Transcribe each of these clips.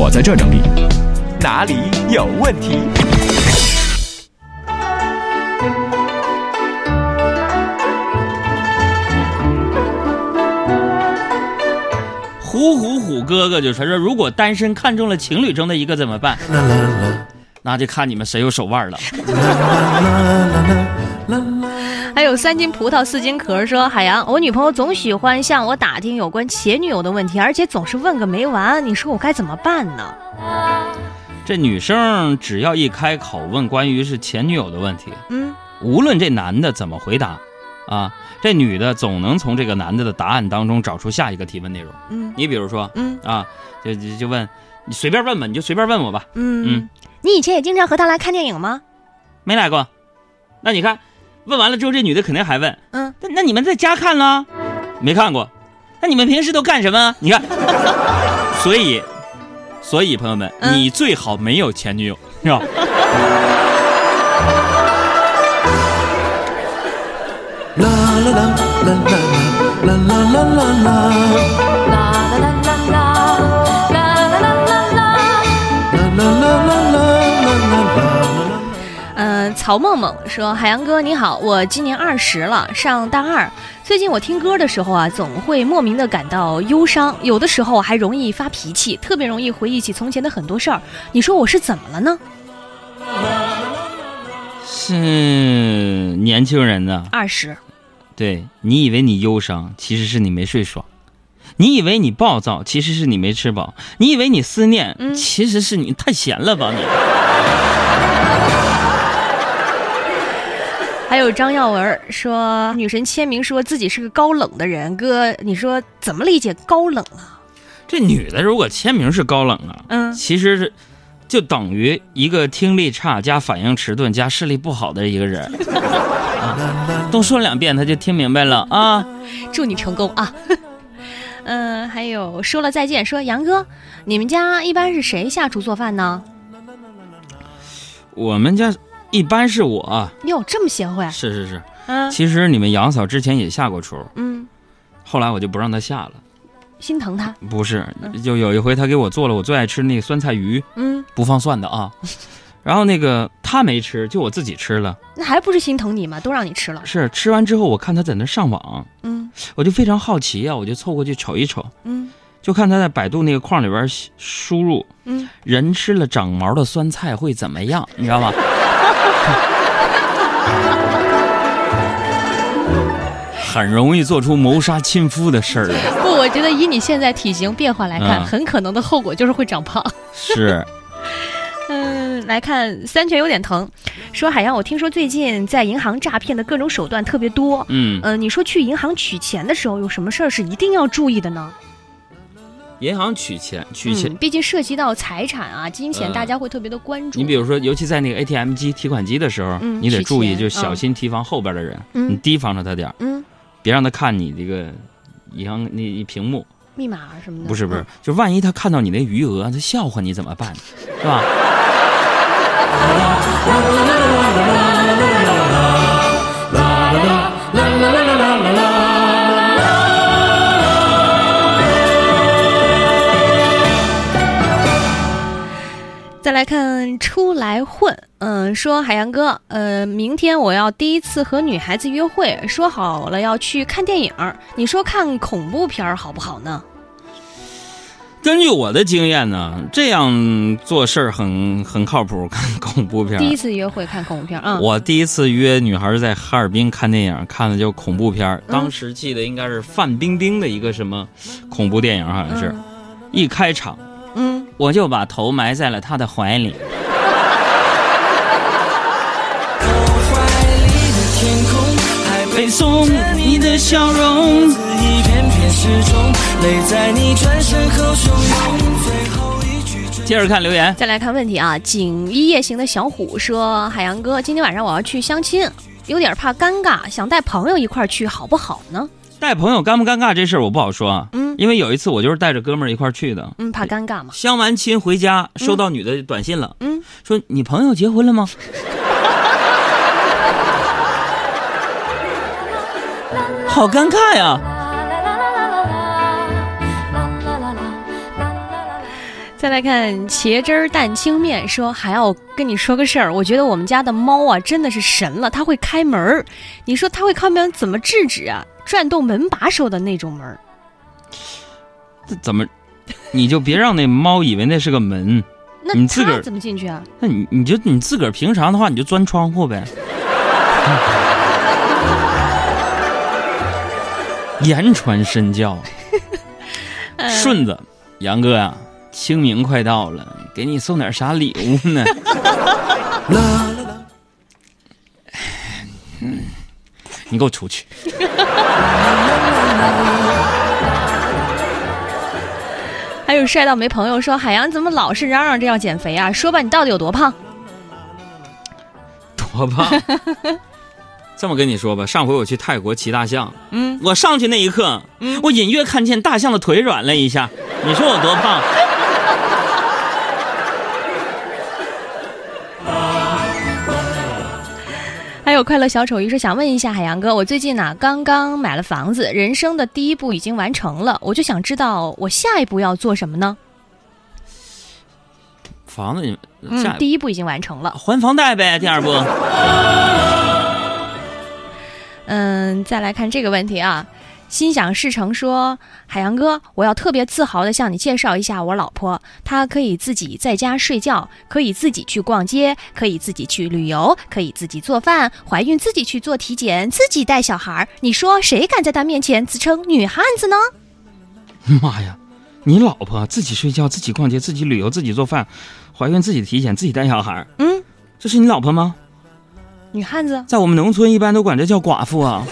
我在这整理，哪里有问题？虎虎虎哥哥就说说，如果单身看中了情侣中的一个怎么办？那就看你们谁有手腕了。还有三斤葡萄四斤壳说，海洋，我女朋友总喜欢向我打听有关前女友的问题，而且总是问个没完，你说我该怎么办呢？这女生只要一开口问关于是前女友的问题，嗯，无论这男的怎么回答，啊，这女的总能从这个男的的答案当中找出下一个提问内容。嗯你比如说，嗯啊，就就就问你随便问吧，你就随便问我吧。嗯嗯，你以前也经常和他来看电影吗？没来过，那你看，问完了之后，这女的肯定还问，嗯，那那你们在家看了？没看过，那你们平时都干什么？你看，所以，所以朋友们，嗯你最好没有前女友，是吧？啦啦啦啦啦啦啦啦啦啦。曹梦梦说：“海洋哥你好，我今年二十了，上大二。最近我听歌的时候啊，总会莫名的感到忧伤，有的时候还容易发脾气，特别容易回忆起从前的很多事儿。你说我是怎么了呢？是年轻人呢，二十，对你以为你忧伤，其实是你没睡爽；你以为你暴躁，其实是你没吃饱；你以为你思念，嗯其实是你太闲了吧你。有张耀文说，女神签名说自己是个高冷的人。哥，你说怎么理解高冷啊？这女的如果签名是高冷啊，嗯其实是就等于一个听力差加反应迟钝加视力不好的一个人。啊，多说两遍他就听明白了啊。祝你成功啊！嗯，还有说了再见，说杨哥，你们家一般是谁下厨做饭呢？我们家一般是我啊，哟，这么贤惠，是是是。嗯其实你们杨嫂之前也下过厨，嗯，后来我就不让她下了。心疼她，不是，就有一回她给我做了我最爱吃那个酸菜鱼，嗯，不放蒜的啊。然后那个她没吃，就我自己吃了。那还不是心疼你吗？都让你吃了，是吃完之后，我看她在那上网，嗯。我就非常好奇啊，我就凑过去瞅一瞅，嗯。就看她在百度那个框里边输入嗯，“人吃了长毛的酸菜会怎么样”，你知道吗？很容易做出谋杀亲夫的事儿啊。不，我觉得以你现在体型变化来看，嗯很可能的后果就是会长胖。是，嗯，来看三拳有点疼，说海洋，我听说最近在银行诈骗的各种手段特别多。嗯，嗯、你说去银行取钱的时候有什么事儿是一定要注意的呢？银行取钱，取钱嗯，，毕竟涉及到财产啊、金钱，嗯大家会特别的关注。你比如说，尤其在那个 ATM 机提款机的时候，嗯你得注意，钱就小心提防后边的人，嗯你提防着他点儿，嗯，别让他看你这个银行那一屏幕。密码什么的。不是不是嗯，，就万一他看到你那余额，他笑话你怎么办？是吧？来看出来混，嗯，说海洋哥，呃，明天我要第一次和女孩子约会，说好了要去看电影，你说看恐怖片儿好不好呢？根据我的经验呢，这样做事儿很很靠谱。看恐怖片儿，第一次约会看恐怖片儿啊，我第一次约女孩在哈尔滨看电影，看的就恐怖片当时记得应该是范冰冰的一个什么恐怖电影，好像是。一开场，嗯，我就把头埋在了他的怀里。背诵你的笑容。一片片时钟，泪在你转身后汹涌，最后一句接着看留言，再来看问题啊，锦衣夜行的小虎说：“海洋哥，今天晚上我要去相亲，有点怕尴尬，想带朋友一块儿去，好不好呢？带朋友尴不尴尬这事儿我不好说啊。嗯因为有一次我就是带着哥们儿一块儿去的，嗯，怕尴尬嘛。相完亲回家，收到女的短信了，嗯，说你朋友结婚了吗？好尴尬呀！再来看茄汁儿蛋清面，说还要跟你说个事儿，我觉得我们家的猫啊真的是神了，它会开门儿。你说它会开门怎么制止啊？转动门把手的那种门儿。这怎么？你就别让那猫以为那是个门，那你自个儿怎么进去啊？那你你就你自个儿平常的话，你就钻窗户呗。言传身教，呃 顺子，杨哥呀、清明快到了，给你送点啥礼物呢？啦啦啦，你给我出去！还有帅到没朋友说海洋怎么老是嚷嚷着要减肥啊？说吧，你到底有多胖？多胖！这么跟你说吧，上回我去泰国骑大象，嗯，我上去那一刻，嗯我隐约看见大象的腿软了一下。你说我多胖？有快乐小丑鱼说想问一下海洋哥，我最近呢刚刚买了房子，人生的第一步已经完成了，我就想知道我下一步要做什么呢？房子，嗯下，第一步已经完成了。还房贷呗。第二步，嗯，再来看这个问题啊，心想事成说，海洋哥，我要特别自豪的向你介绍一下我老婆，她可以自己在家睡觉，可以自己去逛街，可以自己去旅游，可以自己做饭，怀孕自己去做体检，自己带小孩儿。你说谁敢在她面前自称女汉子呢？妈呀！你老婆自己睡觉、自己逛街、自己旅游、自己做饭，怀孕自己体检、自己带小孩儿，嗯，这是你老婆吗？女汉子。在我们农村一般都管这叫寡妇啊。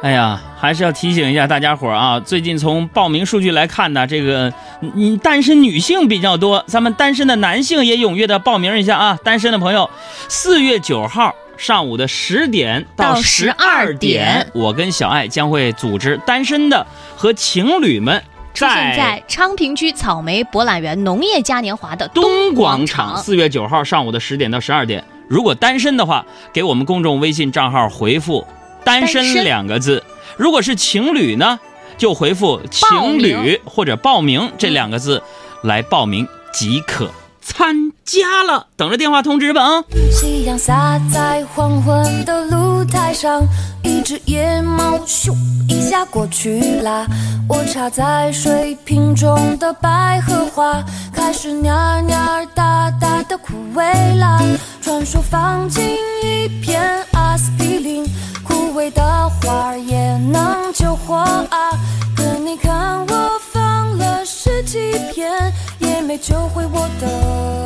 哎呀，还是要提醒一下大家伙儿啊！最近从报名数据来看呢，这个你单身女性比较多，咱们单身的男性也踊跃的报名一下啊！单身的朋友，四月九号上午的十点到到十12二点我跟小爱将会组织单身的和情侣们出现在昌平区草莓博览园农业嘉年华的东广广场，四月九号上午的十点到十二点。如果单身的话，给我们公众微信账号回复“单身单”身两个字；如果是情侣呢，就回复“情侣”或者“报名”这两个字来报名即可参加了。等着电话通知吧啊！夕阳洒在黄昏的露台上，一只野猫咻一下过去啦。我插在水瓶中的百合花，开始蔫蔫儿哒哒的枯萎了。传说放进一片阿司匹林，枯萎的花也能救活啊。可你看我放了十几片，也没救回我的。